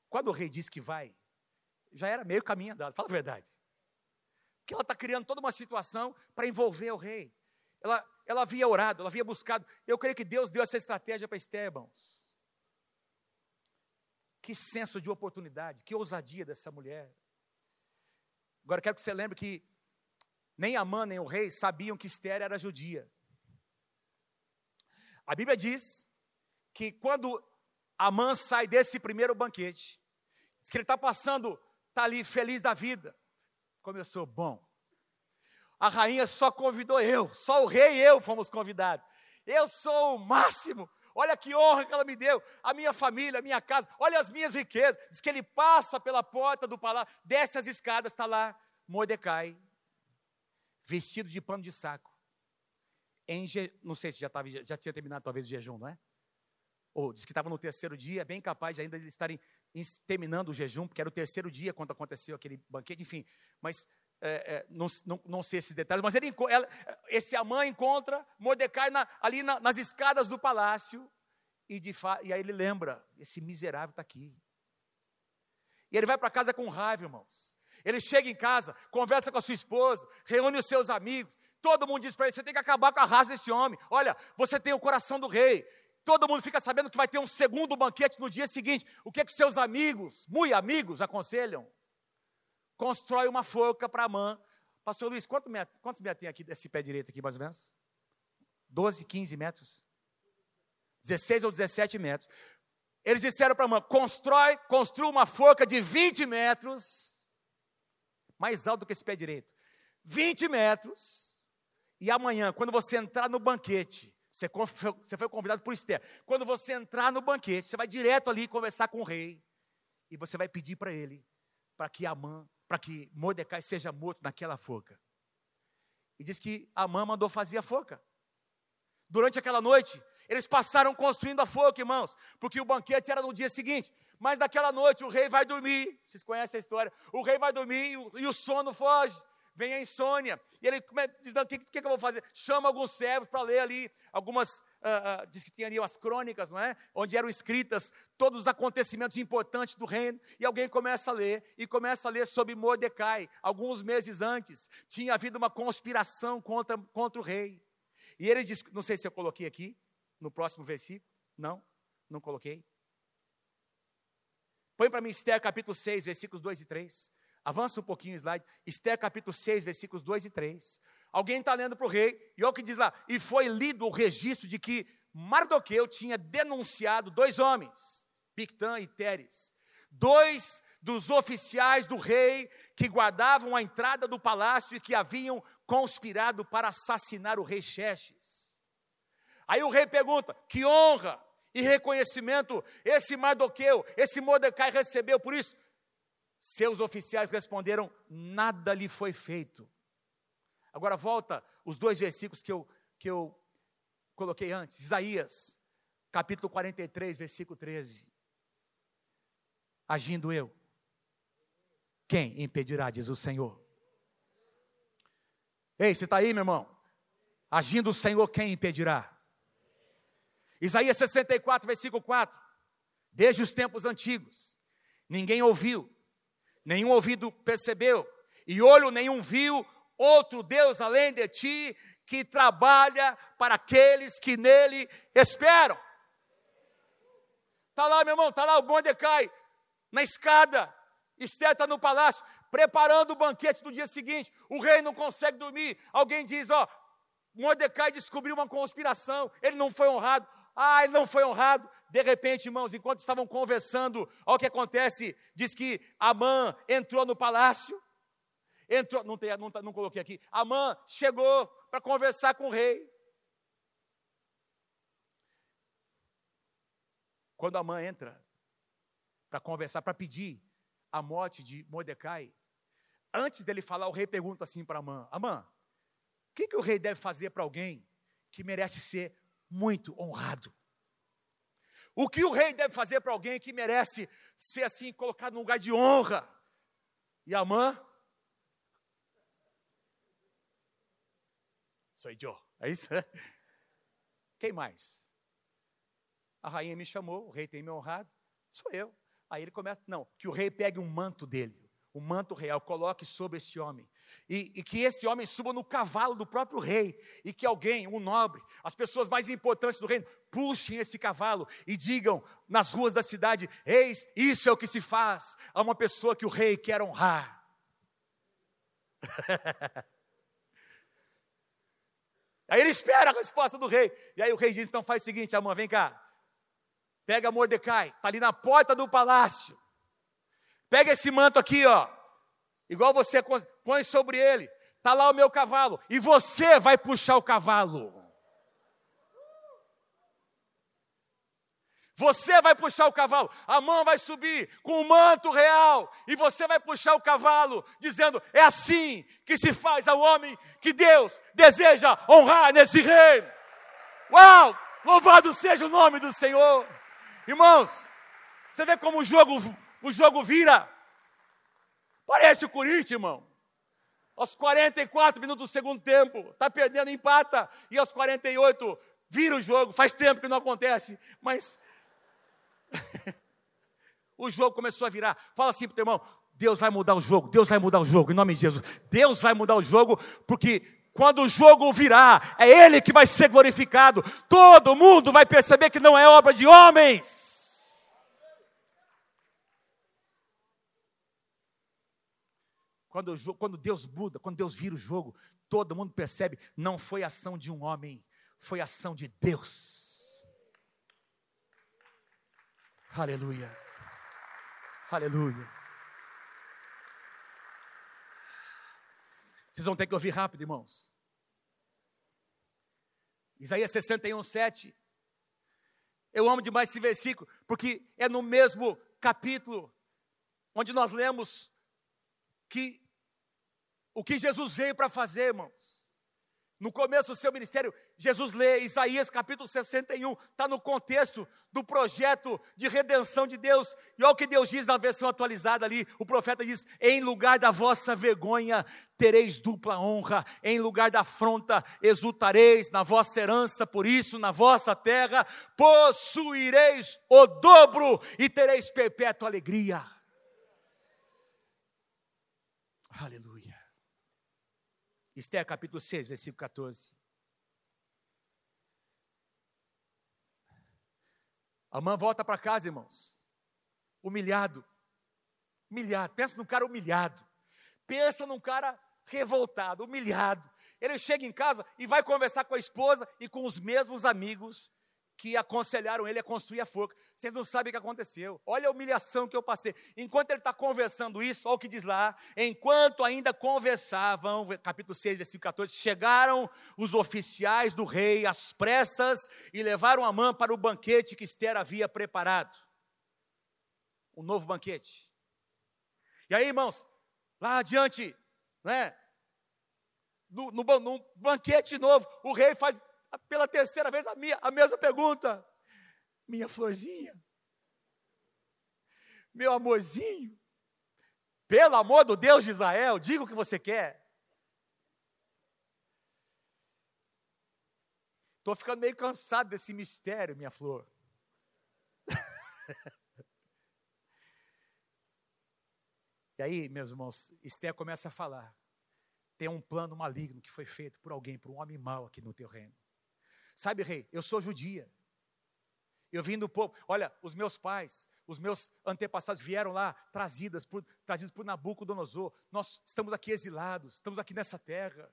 Speaker 1: quando o rei disse que vai, já era meio caminho andado, fala a verdade. Porque ela está criando toda uma situação para envolver o rei. Ela, ela havia orado, ela havia buscado. Eu creio que Deus deu essa estratégia para Estébãos. Que senso de oportunidade, que ousadia dessa mulher. Agora quero que você lembre que nem Amã nem o rei sabiam que Esther era judia. A Bíblia diz que quando Amã sai desse primeiro banquete, diz que ele está passando, está ali feliz da vida. Como eu sou bom. A rainha só convidou eu, só o rei e eu fomos convidados. Eu sou o máximo. Olha que honra que ela me deu, a minha família, a minha casa, olha as minhas riquezas. Diz que ele passa pela porta do palácio, desce as escadas, está lá Mordecai, vestido de pano de saco. Em, não sei se já, tava, já tinha terminado talvez o jejum, não é? Ou diz que estava no terceiro dia, bem capaz ainda de eles estarem terminando o jejum, porque era o terceiro dia quando aconteceu aquele banquete, enfim. Mas é, é, não, não, não, sei esses detalhes, mas ele, ela, esse Amã encontra Mordecai na, ali na, nas escadas do palácio, e, de, e aí ele lembra: esse miserável está aqui. E ele vai para casa com raiva, irmãos. Ele chega em casa, conversa com a sua esposa, reúne os seus amigos. Todo mundo diz para ele: você tem que acabar com a raça desse homem. Olha, você tem o coração do rei. Todo mundo fica sabendo que vai ter um segundo banquete no dia seguinte. O que, é que seus amigos, muito amigos, aconselham? Constrói uma forca para Amã. Pastor Luiz, quantos metros tem aqui desse pé direito aqui, mais ou menos? 12, 15 metros? 16 ou 17 metros. Eles disseram para Amã, constrói, construa uma forca de 20 metros, mais alto que esse pé direito. 20 metros, e amanhã, quando você entrar no banquete, você, você foi convidado por Esther. Quando você entrar no banquete, você vai direto ali conversar com o rei. E você vai pedir para ele, para que Amã para que Mordecai seja morto naquela forca. E diz que Amã mandou fazer a forca. Durante aquela noite, eles passaram construindo a forca, irmãos, porque o banquete era no dia seguinte. Mas naquela noite o rei vai dormir. Vocês conhecem a história? O rei vai dormir e o, e o sono foge vem a insônia. E ele diz: o que, que, que, eu vou fazer? Chama alguns servos para ler ali algumas. Uh, diz que tinha ali as crônicas, não é? Onde eram escritas todos os acontecimentos importantes do reino. E alguém começa a ler, e começa a ler sobre Mordecai. Alguns meses antes, tinha havido uma conspiração contra, contra o rei. E ele diz: não sei se eu coloquei aqui, no próximo versículo. Não, não coloquei. Põe para mim Esther capítulo 6, versículos 2 e 3. Avança um pouquinho o slide. Esther capítulo 6, versículos 2 e 3. Alguém está lendo para o rei, e olha o que diz lá. E foi lido o registro de que Mardoqueu tinha denunciado dois homens, Pictã e Teres, dois dos oficiais do rei que guardavam a entrada do palácio e que haviam conspirado para assassinar o rei Xerxes. Aí o rei pergunta: que honra e reconhecimento esse Mardoqueu, esse Mordecai recebeu por isso? Seus oficiais responderam: nada lhe foi feito. Agora volta os dois versículos que eu, que eu coloquei antes. Isaías, capítulo 43, versículo 13. Agindo eu, quem impedirá, diz o Senhor. Ei, você está aí, meu irmão? Agindo o Senhor, quem impedirá? Isaías 64, versículo 4. Desde os tempos antigos, ninguém ouviu, nenhum ouvido percebeu, e olho nenhum viu outro Deus além de ti, que trabalha para aqueles que nele esperam. Está lá, meu irmão, está lá o Mordecai, na escada, Esther está no palácio, preparando o banquete do dia seguinte, o rei não consegue dormir, alguém diz, ó, Mordecai descobriu uma conspiração, ele não foi honrado, ah, ele não foi honrado. De repente, irmãos, enquanto estavam conversando, olha o que acontece. Diz que Amã entrou no palácio. Entrou, não, tem, não, não coloquei aqui. Amã chegou para conversar com o rei. Quando Amã entra para conversar, para pedir a morte de Mordecai, antes dele falar, o rei pergunta assim para Amã: Amã, o que, que o rei deve fazer para alguém que merece ser muito honrado. O que o rei deve fazer para alguém que merece ser assim colocado num lugar de honra? E Amã? Sou eu. É isso? [LAUGHS] Quem mais? a rainha me chamou, o rei tem me honrado, sou eu. Aí ele começa, não, que o rei pegue um manto dele, o um manto real, coloque sobre esse homem. E, e, que esse homem suba no cavalo do próprio rei, e que alguém, um nobre, as pessoas mais importantes do reino, puxem esse cavalo e digam nas ruas da cidade: Eis, isso é o que se faz a uma pessoa que o rei quer honrar. [LAUGHS] aí ele espera a resposta do rei, e aí o rei diz: Então faz o seguinte, Amã, vem cá, Pega Mordecai, está ali na porta do palácio. Pega esse manto aqui, ó. Igual você põe sobre ele. Está lá o meu cavalo. E você vai puxar o cavalo. Você vai puxar o cavalo, a mão vai subir com o manto real, e você vai puxar o cavalo, dizendo: é assim que se faz ao homem que Deus deseja honrar nesse reino. Uau! Louvado seja o nome do Senhor. Irmãos, você vê como o jogo, o jogo vira. Parece o Corinthians, irmão. Aos 44 minutos do segundo tempo, está perdendo, empata. E aos 48, vira o jogo. Faz tempo que não acontece, mas [LAUGHS] o jogo começou a virar. Fala assim para o teu irmão: Deus vai mudar o jogo, Deus vai mudar o jogo, em nome de Jesus. Deus vai mudar o jogo, porque quando o jogo virar, é Ele que vai ser glorificado. Todo mundo vai perceber que não é obra de homens. Quando, quando Deus muda, quando Deus vira o jogo, todo mundo percebe, não foi ação de um homem, foi ação de Deus. Aleluia. Aleluia. Vocês vão ter que ouvir rápido, irmãos. Isaías 61, 7. Eu amo demais esse versículo, porque é no mesmo capítulo onde nós lemos que o que Jesus veio para fazer, irmãos. No começo do seu ministério, Jesus lê Isaías capítulo 61, está no contexto do projeto de redenção de Deus. E olha o que Deus diz na versão atualizada ali: o profeta diz: Em lugar da vossa vergonha, tereis dupla honra, em lugar da afronta, exultareis na vossa herança, por isso, na vossa terra, possuireis o dobro e tereis perpétua alegria. Aleluia. Esther capítulo 6, versículo 14. Amã volta para casa, irmãos. Humilhado. Humilhado. Pensa num cara humilhado. Pensa num cara revoltado, humilhado. Ele chega em casa e vai conversar com a esposa e com os mesmos amigos que aconselharam ele a construir a forca. Vocês não sabem o que aconteceu. Olha a humilhação que eu passei. Enquanto ele está conversando isso, olha o que diz lá. Enquanto ainda conversavam, capítulo 6, versículo 14, chegaram os oficiais do rei às pressas e levaram a mão para o banquete que Esther havia preparado. Um novo banquete. E aí, irmãos, lá adiante, né? No, no, no banquete novo, o rei faz pela terceira vez a, minha, a mesma pergunta. Minha florzinha, meu amorzinho, pelo amor do Deus de Israel, diga o que você quer. Estou ficando meio cansado desse mistério, minha flor. [LAUGHS] e aí, meus irmãos, Esther começa a falar. Tem um plano maligno que foi feito por alguém, por um homem mau aqui no teu reino. Sabe, rei, eu sou judia. Eu vim do povo. Olha, os meus pais, os meus antepassados vieram lá trazidas por, trazidos por Nabucodonosor. Nós estamos aqui exilados, estamos aqui nessa terra.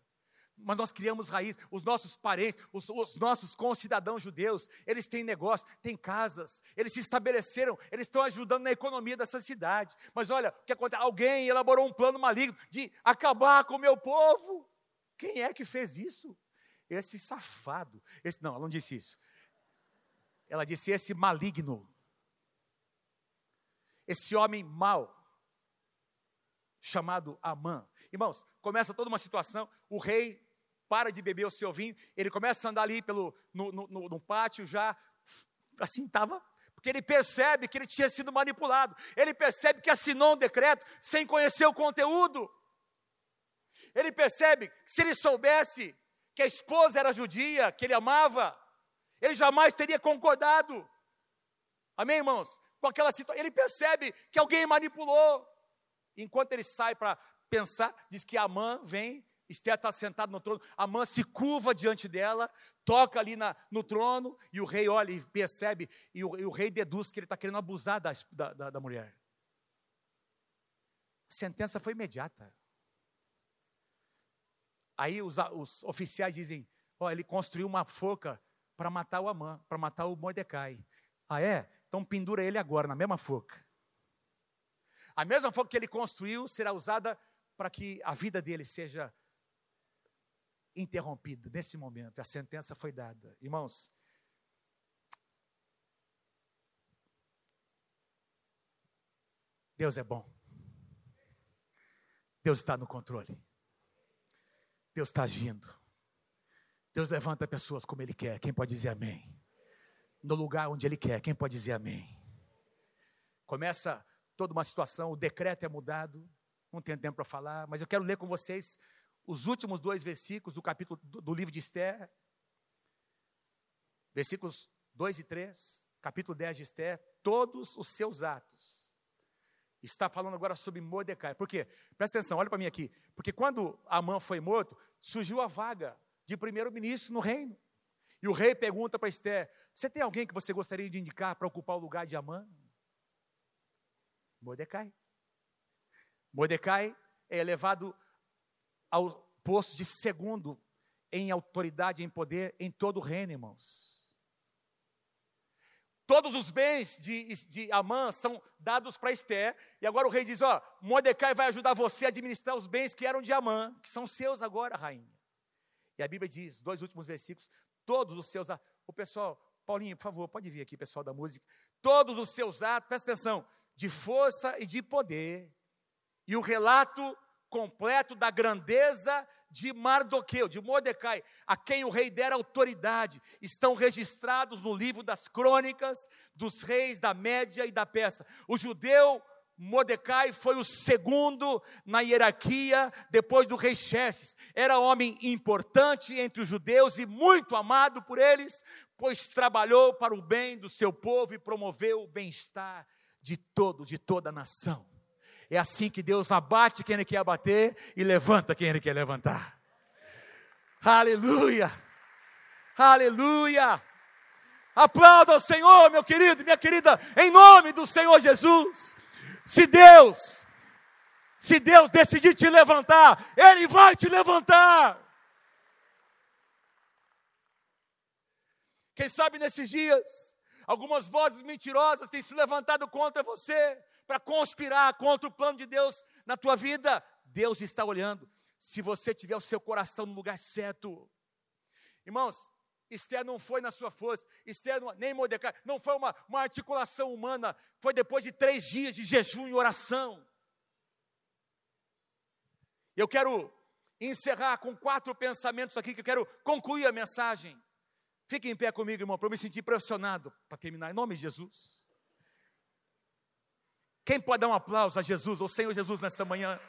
Speaker 1: Mas nós criamos raiz, os nossos parentes, os, os nossos concidadãos judeus, eles têm negócio, têm casas, eles se estabeleceram, eles estão ajudando na economia dessa cidade. Mas olha, o que acontece? Alguém elaborou um plano maligno de acabar com o meu povo. Quem é que fez isso? Esse safado, esse não, ela não disse isso. Ela disse esse maligno, esse homem mau, chamado Amã. Irmãos, começa toda uma situação, o rei para de beber o seu vinho, ele começa a andar ali pelo, no, no, no, pátio já, assim estava, porque ele percebe que ele tinha sido manipulado, ele percebe que assinou um decreto sem conhecer o conteúdo, ele percebe que se ele soubesse que a esposa era judia, que ele amava, ele jamais teria concordado. Amém, irmãos? Com aquela situação, ele percebe que alguém manipulou. Enquanto ele sai para pensar, diz que a mãe vem, Esther está sentada no trono, a mãe se curva diante dela, toca ali na, no trono, e o rei olha e percebe, e o, e o rei deduz que ele está querendo abusar da, da, da mulher. A sentença foi imediata. Aí os, os oficiais dizem: Ó, oh, ele construiu uma forca para matar o Amã, para matar o Mordecai. Ah, é? Então pendura ele agora, na mesma forca. A mesma forca que ele construiu será usada para que a vida dele seja interrompida nesse momento. A sentença foi dada. Irmãos, Deus é bom. Deus está no controle. Deus está agindo. Deus levanta pessoas como Ele quer. Quem pode dizer amém? No lugar onde Ele quer. Quem pode dizer amém? Começa toda uma situação, o decreto é mudado. Não tenho tempo para falar, mas eu quero ler com vocês os últimos dois versículos do capítulo do, do livro de Esther. Versículos 2 e 3, capítulo 10 de Esther, todos os seus atos está falando agora sobre Mordecai. Por quê? Presta atenção, olha para mim aqui. Porque quando Amã foi morto, surgiu a vaga de primeiro-ministro no reino. E o rei pergunta para Esther: Você tem alguém que você gostaria de indicar para ocupar o lugar de Amã? Mordecai. Mordecai é elevado ao posto de segundo em autoridade em poder em todo o reino, irmãos. Todos os bens de, de Amã são dados para Esther. E agora o rei diz: Ó, Mordecai vai ajudar você a administrar os bens que eram de Amã, que são seus agora, rainha. E a Bíblia diz, dois últimos versículos: todos os seus. O pessoal, Paulinho, por favor, pode vir aqui, pessoal da música. Todos os seus atos, presta atenção, de força e de poder. E o relato completo da grandeza de Mardoqueu, de Mordecai, a quem o rei dera autoridade, estão registrados no livro das crônicas dos reis da Média e da Peça. O judeu Mordecai foi o segundo na hierarquia depois do rei Xerxes. Era homem importante entre os judeus e muito amado por eles, pois trabalhou para o bem do seu povo e promoveu o bem-estar de todo, de toda a nação. É assim que Deus abate quem Ele quer abater e levanta quem Ele quer levantar. Aleluia! Aleluia! Aplauda ao Senhor, meu querido, minha querida, em nome do Senhor Jesus. Se Deus, se Deus decidir te levantar, Ele vai te levantar. Quem sabe nesses dias, algumas vozes mentirosas têm se levantado contra você, para conspirar contra o plano de Deus na tua vida, Deus está olhando. Se você tiver o seu coração no lugar certo. Irmãos, Esther não foi na sua força, Esther não, nem Mordecai, não foi uma, uma articulação humana, foi depois de três dias de jejum e oração. Eu quero encerrar com quatro pensamentos aqui, que eu quero concluir a mensagem. Fique em pé comigo, irmão, para eu me sentir pressionado para terminar, em nome de Jesus. Quem pode dar um aplauso a Jesus, ao Senhor Jesus nessa manhã?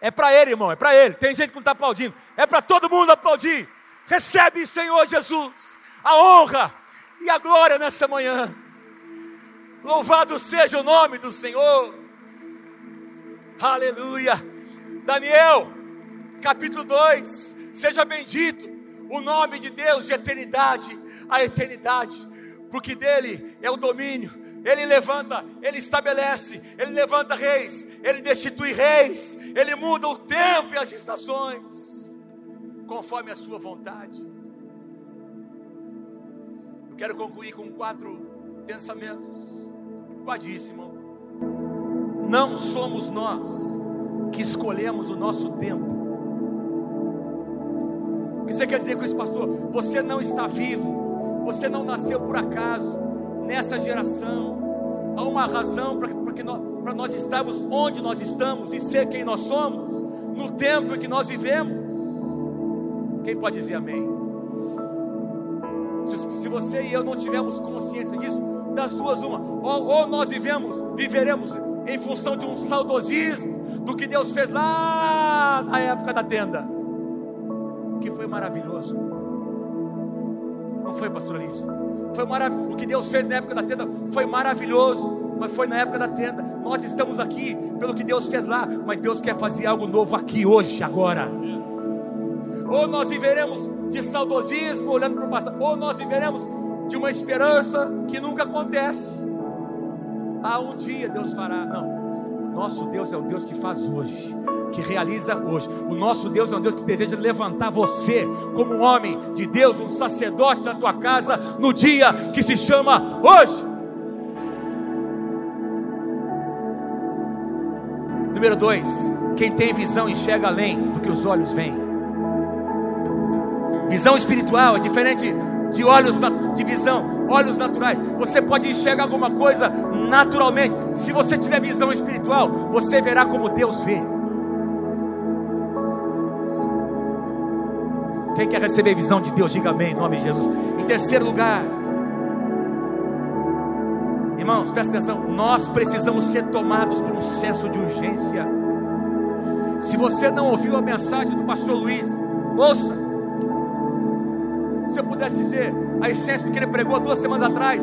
Speaker 1: É para Ele, irmão, é para Ele. Tem gente que não está aplaudindo. É para todo mundo aplaudir. Recebe, Senhor Jesus, a honra e a glória nessa manhã. Louvado seja o nome do Senhor. Aleluia. Daniel, capítulo 2. Seja bendito o nome de Deus de eternidade a eternidade porque dele é o domínio. Ele levanta, ele estabelece, ele levanta reis, ele destitui reis, ele muda o tempo e as estações, conforme a sua vontade. Eu quero concluir com quatro pensamentos. Guardíssimo. Não somos nós que escolhemos o nosso tempo. O que você quer dizer com isso, pastor? Você não está vivo você não nasceu por acaso nessa geração. Há uma razão para nós estarmos onde nós estamos e ser quem nós somos, no tempo em que nós vivemos. Quem pode dizer amém? Se, se você e eu não tivermos consciência disso, das duas, uma, ou, ou nós vivemos, viveremos em função de um saudosismo do que Deus fez lá na época da tenda, que foi maravilhoso Não foi, pastor Lígia? Foi maravilhoso. O que Deus fez na época da tenda foi maravilhoso, mas foi na época da tenda. Nós estamos aqui pelo que Deus fez lá, mas Deus quer fazer algo novo aqui hoje, agora. Ou nós viveremos de saudosismo, olhando para o passado, ou nós viveremos de uma esperança que nunca acontece. Ah, um dia Deus fará. Não. Nosso Deus é o Deus que faz hoje, que realiza hoje. O nosso Deus é um Deus que deseja levantar você como um homem de Deus, um sacerdote na tua casa, no dia que se chama hoje. Número dois, quem tem visão enxerga além do que os olhos veem. Visão espiritual é diferente de olhos de visão, olhos naturais. Você pode enxergar alguma coisa naturalmente. Se você tiver visão espiritual, você verá como Deus vê. Quem quer receber visão de Deus, diga amém, em nome de Jesus. Em terceiro lugar, irmãos, presta atenção. Nós precisamos ser tomados por um senso de urgência. Se você não ouviu a mensagem do pastor Luiz, ouça se eu pudesse dizer a essência do que ele pregou duas semanas atrás,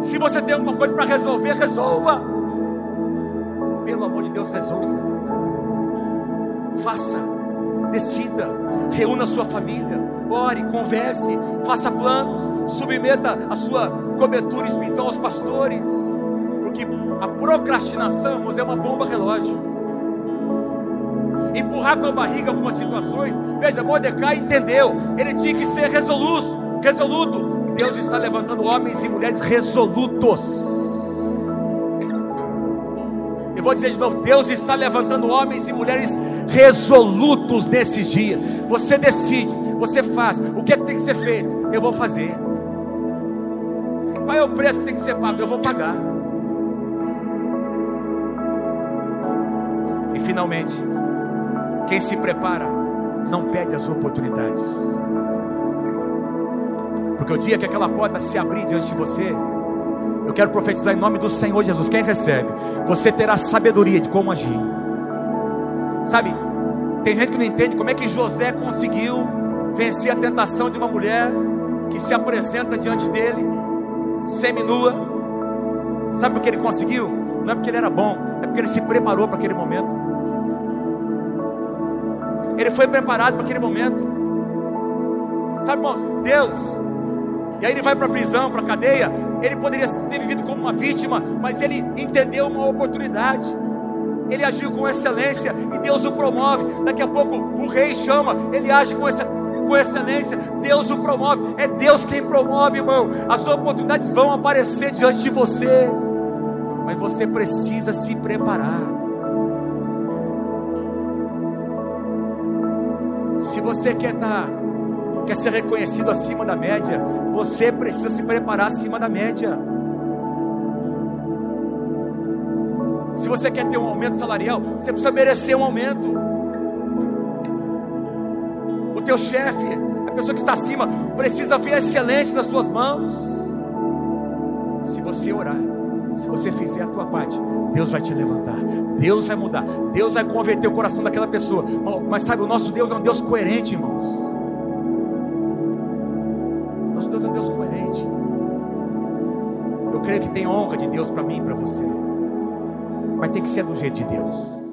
Speaker 1: se você tem alguma coisa para resolver, resolva. Pelo amor de Deus, resolva. Faça, decida, reúna a sua família, ore, converse, faça planos, submeta a sua cobertura espiritual aos pastores, porque a procrastinação, é uma bomba relógio empurrar com a barriga algumas situações. Veja, Mordecai entendeu, ele tinha que ser resoluto, resoluto. Deus está levantando homens e mulheres resolutos. Vou dizer de novo: Deus está levantando homens e mulheres resolutos nesses dias. Você decide, você faz. O que, é que tem que ser feito? Eu vou fazer. Qual é o preço que tem que ser pago? Eu vou pagar. E finalmente, quem se prepara não perde as oportunidades. Porque o dia que aquela porta se abrir diante de você, eu quero profetizar em nome do Senhor Jesus. Quem recebe, você terá sabedoria de como agir. Sabe, tem gente que não entende como é que José conseguiu vencer a tentação de uma mulher que se apresenta diante dele, seminua. Sabe por que ele conseguiu? Não é porque ele era bom, é porque ele se preparou para aquele momento. Ele foi preparado para aquele momento. Sabe, irmãos, Deus, e aí ele vai para a prisão, para a cadeia. Ele poderia ter vivido como uma vítima, mas ele entendeu uma oportunidade. Ele agiu com excelência e Deus o promove. Daqui a pouco o rei chama, ele age com essa com excelência, Deus o promove, é Deus quem promove, irmão. As oportunidades vão aparecer diante de você, mas você precisa se preparar. Se você quer estar, tá, quer ser reconhecido acima da média, você precisa se preparar acima da média. Se você quer ter um aumento salarial, você precisa merecer um aumento. O teu chefe, a pessoa que está acima, precisa ver a excelência nas suas mãos. Se você orar, se você fizer a tua parte, Deus vai te levantar, Deus vai mudar, Deus vai converter o coração daquela pessoa. Mas sabe, o nosso Deus é um Deus coerente, irmãos. Deus é um Deus coerente. Eu creio que tem honra de Deus para mim e para você, mas tem que ser do jeito de Deus.